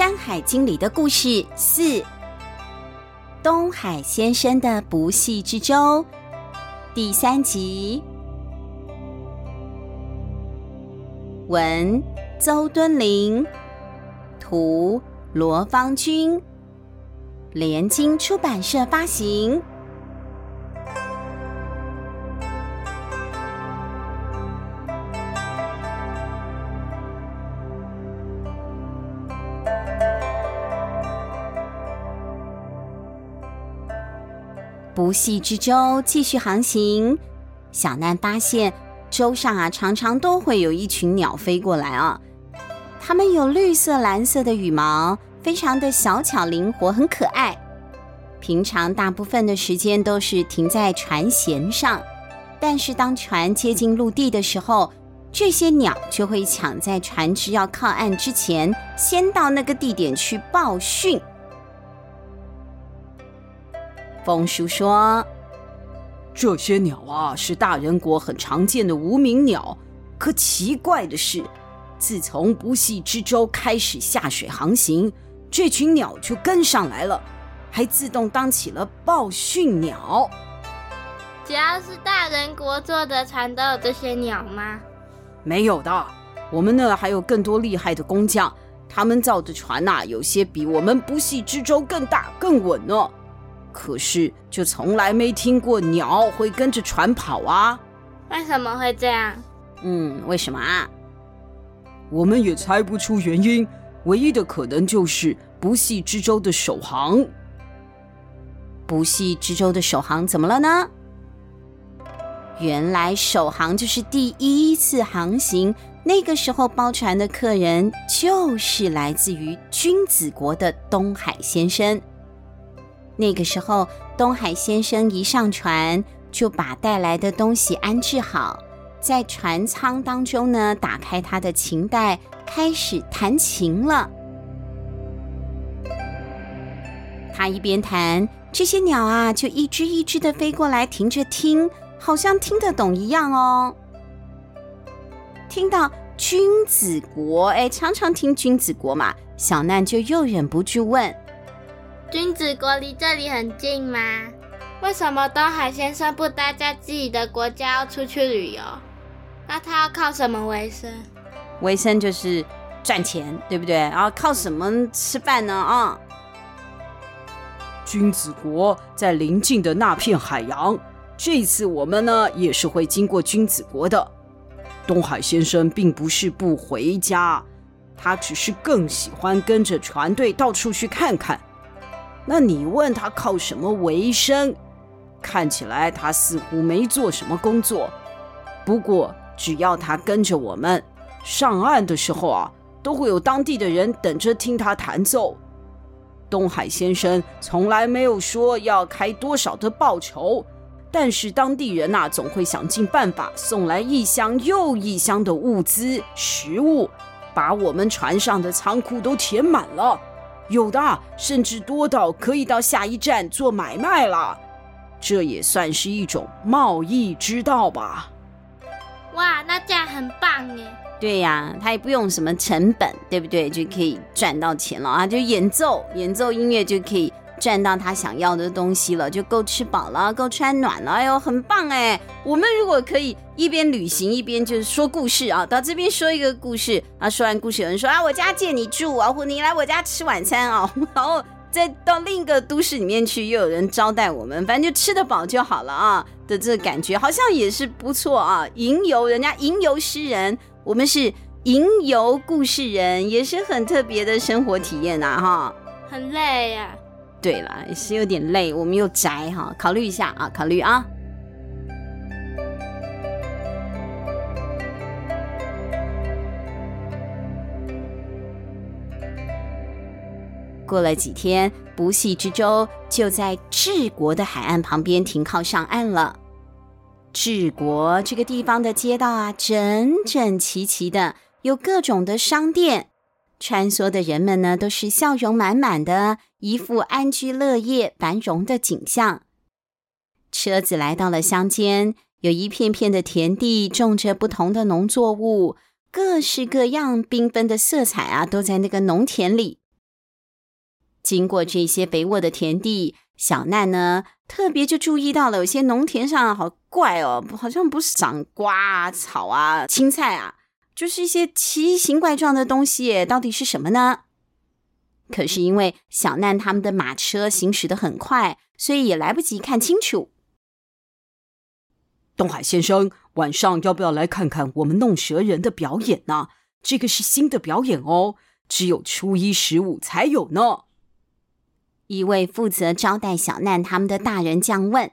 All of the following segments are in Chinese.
山海经》里的故事四：东海先生的不系之舟第三集。文：邹敦林，图：罗方君，联经出版社发行。不系之舟继续航行，小难发现舟上啊，常常都会有一群鸟飞过来啊。它们有绿色、蓝色的羽毛，非常的小巧灵活，很可爱。平常大部分的时间都是停在船舷上，但是当船接近陆地的时候，这些鸟就会抢在船只要靠岸之前，先到那个地点去报讯。风叔说：“这些鸟啊，是大人国很常见的无名鸟。可奇怪的是，自从不系之舟开始下水航行，这群鸟就跟上来了，还自动当起了报讯鸟。只要是大人国做的船，都有这些鸟吗？没有的，我们那还有更多厉害的工匠，他们造的船呐、啊，有些比我们不系之舟更大、更稳呢。”可是，就从来没听过鸟会跟着船跑啊？为什么会这样？嗯，为什么啊？我们也猜不出原因，唯一的可能就是不系之舟的首航。不系之舟的首航怎么了呢？原来首航就是第一次航行，那个时候包船的客人就是来自于君子国的东海先生。那个时候，东海先生一上船，就把带来的东西安置好，在船舱当中呢，打开他的琴带，开始弹琴了。他一边弹，这些鸟啊，就一只一只的飞过来，停着听，好像听得懂一样哦。听到君子国，哎，常常听君子国嘛，小难就又忍不住问。君子国离这里很近吗？为什么东海先生不待在自己的国家，要出去旅游？那他要靠什么为生？为生就是赚钱，对不对？然后靠什么吃饭呢？啊，君子国在邻近的那片海洋，这次我们呢也是会经过君子国的。东海先生并不是不回家，他只是更喜欢跟着船队到处去看看。那你问他靠什么为生？看起来他似乎没做什么工作。不过只要他跟着我们上岸的时候啊，都会有当地的人等着听他弹奏。东海先生从来没有说要开多少的报酬，但是当地人呐，总会想尽办法送来一箱又一箱的物资、食物，把我们船上的仓库都填满了。有的甚至多到可以到下一站做买卖了，这也算是一种贸易之道吧。哇，那这样很棒耶！对呀，他也不用什么成本，对不对？就可以赚到钱了啊！就演奏演奏音乐就可以。赚到他想要的东西了，就够吃饱了，够穿暖了。哎呦，很棒哎！我们如果可以一边旅行一边就是说故事啊，到这边说一个故事啊，说完故事有人说啊，我家借你住啊，或你来我家吃晚餐啊，然后再到另一个都市里面去，又有人招待我们，反正就吃得饱就好了啊的这个感觉，好像也是不错啊。吟游人家吟游诗人，我们是吟游故事人，也是很特别的生活体验呐，哈。很累呀。对了，也是有点累，我们又宅哈，考虑一下啊，考虑啊。过了几天，不系之舟就在治国的海岸旁边停靠上岸了。治国这个地方的街道啊，整整齐齐的，有各种的商店。穿梭的人们呢，都是笑容满满的，一副安居乐业、繁荣的景象。车子来到了乡间，有一片片的田地，种着不同的农作物，各式各样缤纷的色彩啊，都在那个农田里。经过这些肥沃的田地，小奈呢特别就注意到了，有些农田上好怪哦，好像不是长瓜啊、草啊、青菜啊，就是一些奇形怪状的东西，到底是什么呢？可是因为小难他们的马车行驶的很快，所以也来不及看清楚。东海先生，晚上要不要来看看我们弄蛇人的表演呢？这个是新的表演哦，只有初一十五才有呢。一位负责招待小难他们的大人这样问：“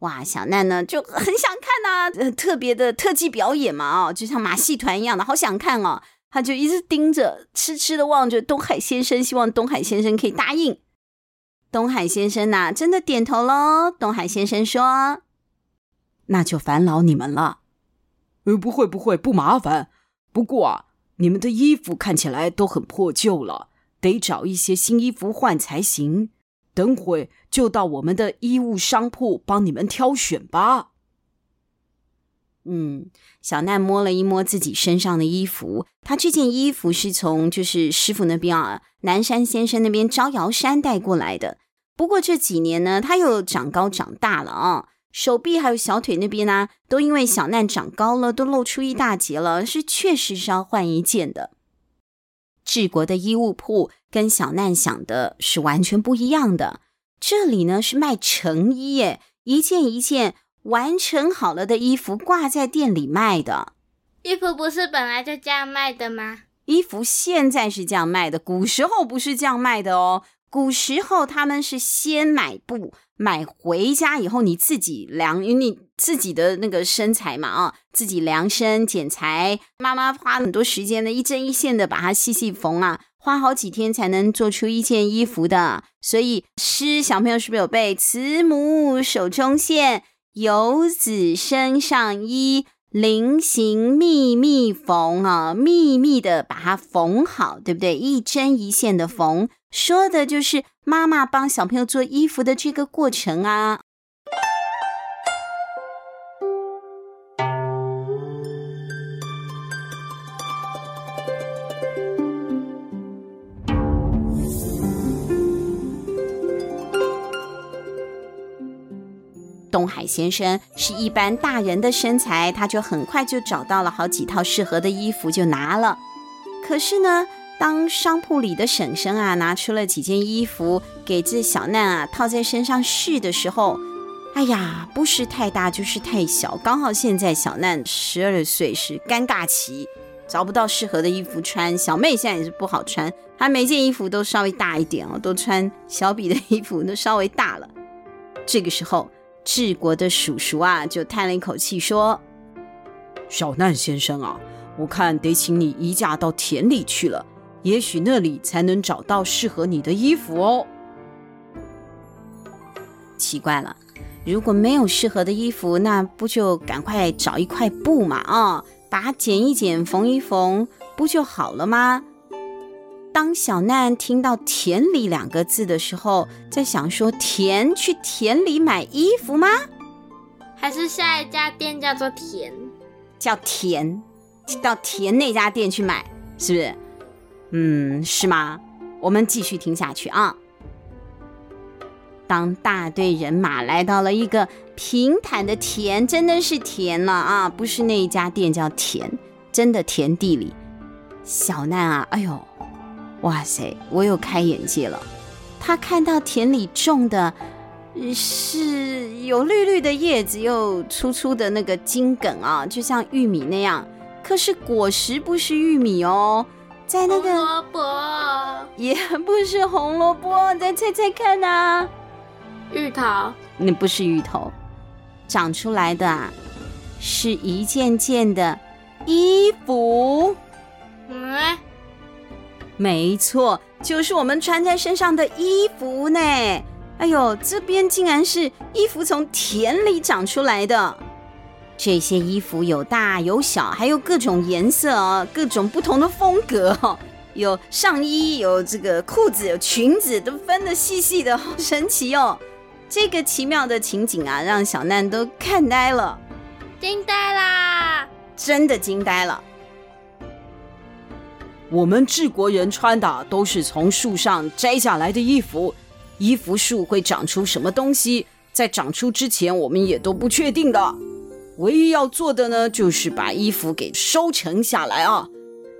哇，小奈呢就很想看呐、啊，特别的特技表演嘛，哦，就像马戏团一样的，好想看哦。”他就一直盯着，痴痴的望着东海先生，希望东海先生可以答应。东海先生呐，真的点头喽。东海先生说：“那就烦劳你们了。”“呃，不会不会，不麻烦。不过啊，你们的衣服看起来都很破旧了，得找一些新衣服换才行。等会就到我们的衣物商铺帮你们挑选吧。”嗯，小奈摸了一摸自己身上的衣服，他这件衣服是从就是师傅那边啊，南山先生那边招摇山带过来的。不过这几年呢，他又长高长大了啊，手臂还有小腿那边呢、都因为小难长高了，都露出一大截了，是确实是要换一件的。治国的衣物铺跟小难想的是完全不一样的，这里呢是卖成衣耶，一件一件。完成好了的衣服挂在店里卖的。衣服不是本来就这样卖的吗？衣服现在是这样卖的，古时候不是这样卖的哦。古时候他们是先买布，买回家以后你自己量，因为你自己的那个身材嘛啊，自己量身剪裁。妈妈花很多时间的一针一线的把它细细缝啊，花好几天才能做出一件衣服的。所以诗小朋友是不是有背？慈母手中线。游子身上衣，临行密密缝啊，密密的把它缝好，对不对？一针一线的缝，说的就是妈妈帮小朋友做衣服的这个过程啊。东海先生是一般大人的身材，他就很快就找到了好几套适合的衣服，就拿了。可是呢，当商铺里的婶婶啊拿出了几件衣服给这小难啊套在身上试的时候，哎呀，不是太大就是太小，刚好现在小难十二岁是尴尬期，找不到适合的衣服穿。小妹现在也是不好穿，她每件衣服都稍微大一点哦，都穿小比的衣服都稍微大了。这个时候。治国的叔叔啊，就叹了一口气说：“小难先生啊，我看得请你移驾到田里去了，也许那里才能找到适合你的衣服哦。”奇怪了，如果没有适合的衣服，那不就赶快找一块布嘛？啊，把它剪一剪，缝一缝，不就好了吗？当小难听到“田里”两个字的时候，在想说：“田去田里买衣服吗？还是下一家店叫做田，叫田，到田那家店去买，是不是？嗯，是吗？我们继续听下去啊。当大队人马来到了一个平坦的田，真的是田了啊，不是那一家店叫田，真的田地里，小难啊，哎呦！哇塞，我又开眼界了。他看到田里种的是有绿绿的叶子，又粗粗的那个茎梗啊，就像玉米那样。可是果实不是玉米哦，在那个红萝卜也不是红萝卜，你再猜猜看啊？芋头？那不是芋头，长出来的啊，是一件件的衣服。嗯。没错，就是我们穿在身上的衣服呢。哎呦，这边竟然是衣服从田里长出来的。这些衣服有大有小，还有各种颜色哦，各种不同的风格哦。有上衣，有这个裤子，有裙子，都分的细细的，好神奇哦。这个奇妙的情景啊，让小难都看呆了，惊呆啦！真的惊呆了。我们治国人穿的都是从树上摘下来的衣服，衣服树会长出什么东西，在长出之前我们也都不确定的。唯一要做的呢，就是把衣服给收成下来啊。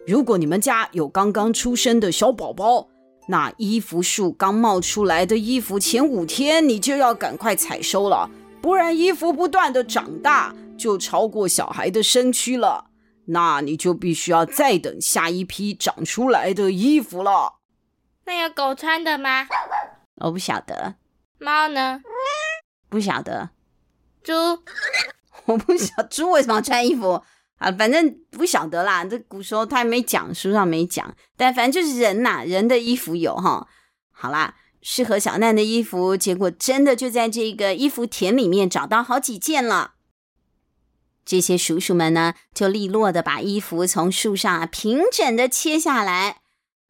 如果你们家有刚刚出生的小宝宝，那衣服树刚冒出来的衣服前五天，你就要赶快采收了，不然衣服不断的长大，就超过小孩的身躯了。那你就必须要再等下一批长出来的衣服了。那有狗穿的吗？我不晓得。猫呢？不晓得。猪？我不晓 猪为什么要穿衣服啊？反正不晓得啦。这古时候他也没讲，书上没讲。但反正就是人呐、人的衣服有哈。好啦，适合小难的衣服，结果真的就在这个衣服田里面找到好几件了。这些叔叔们呢，就利落的把衣服从树上平整的切下来，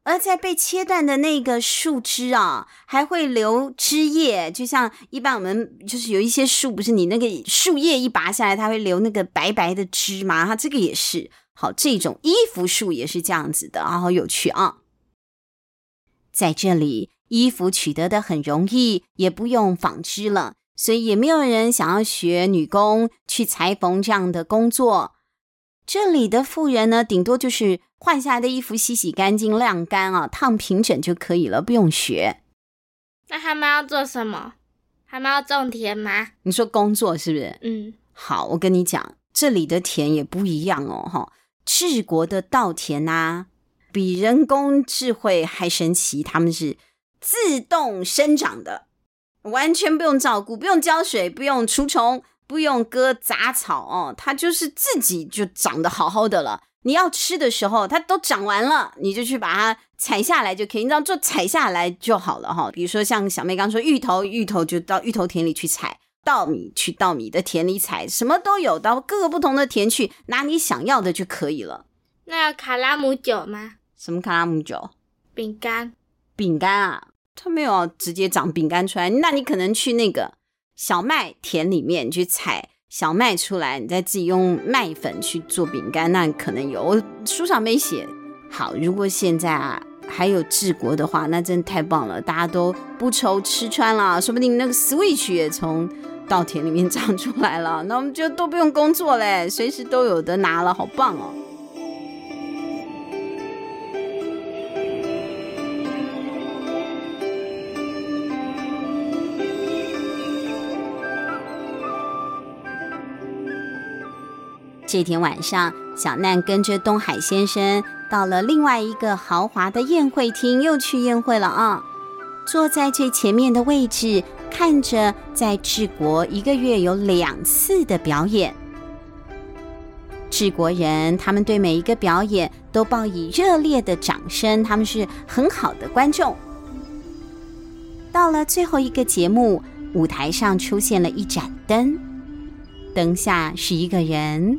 而在被切断的那个树枝啊，还会留枝叶，就像一般我们就是有一些树，不是你那个树叶一拔下来，它会留那个白白的枝吗？它这个也是，好，这种衣服树也是这样子的啊，好有趣啊！在这里，衣服取得的很容易，也不用纺织了。所以也没有人想要学女工去裁缝这样的工作。这里的妇人呢，顶多就是换下来的衣服洗洗干净、晾干啊，烫平整就可以了，不用学。那他们要做什么？他们要种田吗？你说工作是不是？嗯。好，我跟你讲，这里的田也不一样哦，哈。治国的稻田呐、啊，比人工智慧还神奇，他们是自动生长的。完全不用照顾，不用浇水，不用除虫，不用割杂草哦，它就是自己就长得好好的了。你要吃的时候，它都长完了，你就去把它采下来就可以。你知道做采下来就好了哈。比如说像小妹刚说芋头，芋头就到芋头田里去采；稻米去稻米的田里采，什么都有，到各个不同的田去拿你想要的就可以了。那要卡拉姆酒吗？什么卡拉姆酒？饼干。饼干啊。它没有直接长饼干出来，那你可能去那个小麦田里面去采小麦出来，你再自己用麦粉去做饼干，那可能有。书上没写。好，如果现在啊还有治国的话，那真太棒了，大家都不愁吃穿了，说不定那个 Switch 也从稻田里面 长出来了，那我们就都不用工作嘞，随时都有得拿了，好棒哦。这天晚上，小难跟着东海先生到了另外一个豪华的宴会厅，又去宴会了啊！坐在最前面的位置，看着在治国一个月有两次的表演。治国人他们对每一个表演都报以热烈的掌声，他们是很好的观众。到了最后一个节目，舞台上出现了一盏灯，灯下是一个人。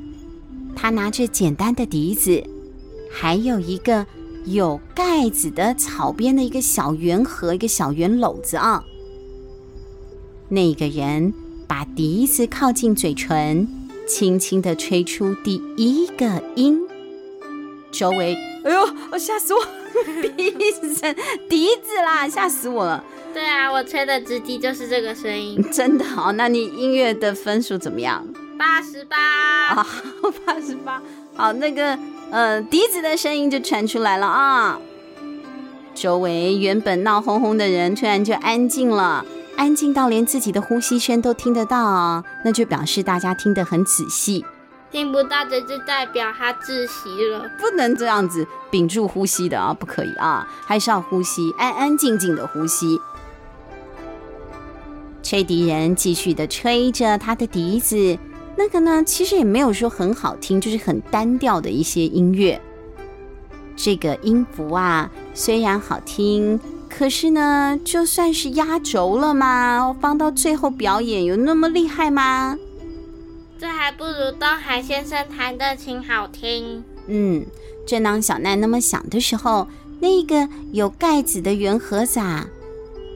他拿着简单的笛子，还有一个有盖子的草编的一个小圆盒，一个小圆篓子啊。那个人把笛子靠近嘴唇，轻轻地吹出第一个音。周围，哎呦，我吓死我！笛子声，笛子啦，吓死我了。对啊，我吹的直笛就是这个声音。真的哦，那你音乐的分数怎么样？八十八啊，八十八。好，那个呃，笛子的声音就传出来了啊。周围原本闹哄哄的人突然就安静了，安静到连自己的呼吸声都听得到啊，那就表示大家听得很仔细。听不到的就代表他窒息了，不能这样子屏住呼吸的啊，不可以啊，还是要呼吸，安安静静的呼吸。吹笛人继续的吹着他的笛子。那个呢，其实也没有说很好听，就是很单调的一些音乐。这个音符啊，虽然好听，可是呢，就算是压轴了吗？放到最后表演有那么厉害吗？这还不如东海先生弹的琴好听。嗯，正当小奈那么想的时候，那个有盖子的圆盒子啊，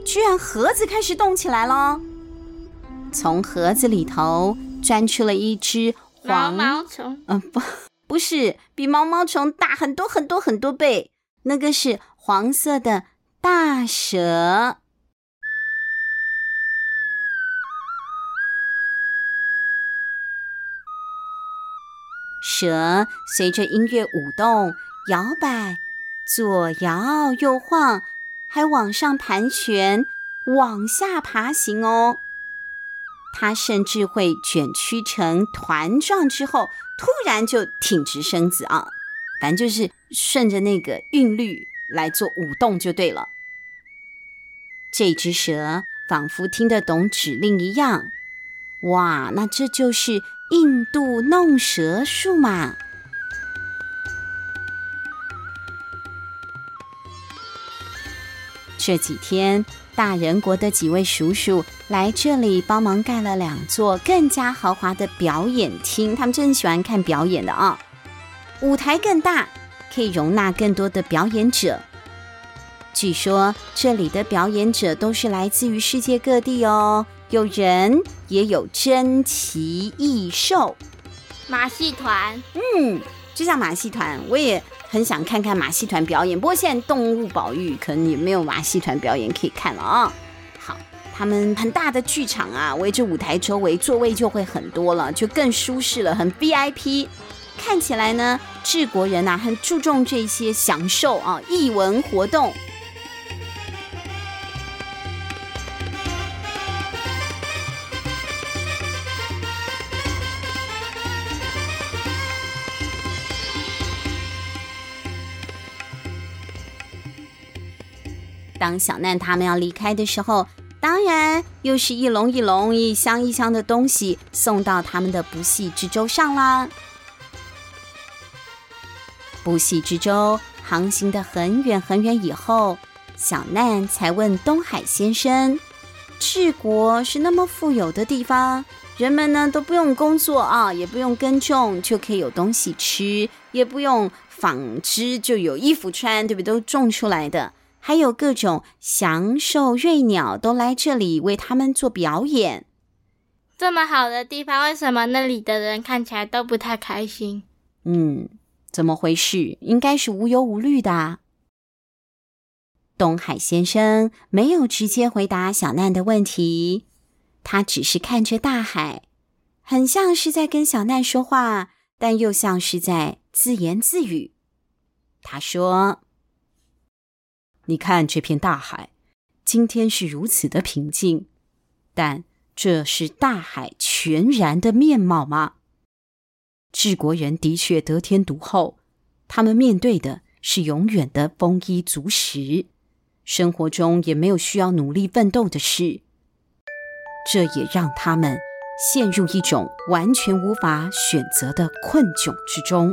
居然盒子开始动起来了，从盒子里头。钻出了一只黄毛毛虫，嗯，不，不是，比毛毛虫大很多很多很多倍，那个是黄色的大蛇。蛇随着音乐舞动、摇摆，左摇右晃，还往上盘旋、往下爬行哦。它甚至会卷曲成团状之后，突然就挺直身子啊！反正就是顺着那个韵律来做舞动就对了。这只蛇仿佛听得懂指令一样，哇！那这就是印度弄蛇术嘛。这几天，大人国的几位叔叔来这里帮忙盖了两座更加豪华的表演厅，他们真喜欢看表演的啊！舞台更大，可以容纳更多的表演者。据说这里的表演者都是来自于世界各地哦，有人也有珍奇异兽，马戏团，嗯，就像马戏团，我也。很想看看马戏团表演，不过现在动物保育可能也没有马戏团表演可以看了啊、好，他们很大的剧场啊，围着舞台周围座位就会很多了，就更舒适了，很 VIP。看起来呢，治国人、啊、很注重这些享受啊，艺文活动。当小难他们要离开的时候，当然又是一笼一笼、一箱一箱的东西送到他们的不系之舟上啦。不系之舟航行的很远很远以后，小难才问东海先生：“治国是那么富有的地方，人们呢都不用工作啊，也不用耕种，就可以有东西吃，也不用纺织就有衣服穿，对不对？都种出来的。”还有各种祥兽、瑞鸟都来这里为他们做表演。这么好的地方，为什么那里的人看起来都不太开心？嗯，怎么回事？应该是无忧无虑的。东海先生没有直接回答小难的问题，他只是看着大海，很像是在跟小难说话，但又像是在自言自语。他说。你看这片大海，今天是如此的平静，但这是大海全然的面貌吗？治国人的确得天独厚，他们面对的是永远的丰衣足食，生活中也没有需要努力奋斗的事，这也让他们陷入一种完全无法选择的困窘之中。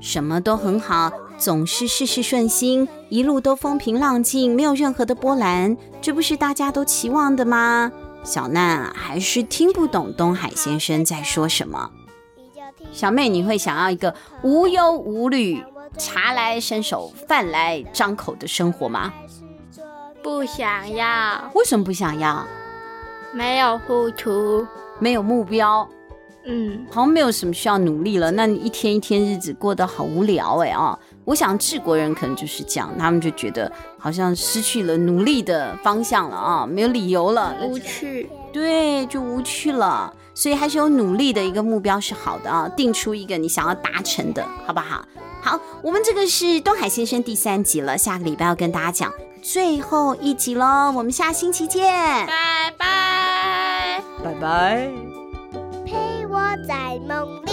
什么都很好，总是事事顺心，一路都风平浪静，没有任何的波澜，这不是大家都期望的吗？小娜还是听不懂东海先生在说什么。小妹，你会想要一个无忧无虑、茶来伸手、饭来张口的生活吗？不想要。为什么不想要？没有付出，没有目标。嗯，好像没有什么需要努力了。那你一天一天日子过得好无聊哎啊！我想治国人可能就是这样，他们就觉得好像失去了努力的方向了啊，没有理由了，无趣。对，就无趣了。所以还是有努力的一个目标是好的啊，定出一个你想要达成的，好不好？好，我们这个是东海先生第三集了，下个礼拜要跟大家讲最后一集喽。我们下星期见，拜拜，拜拜。在梦里。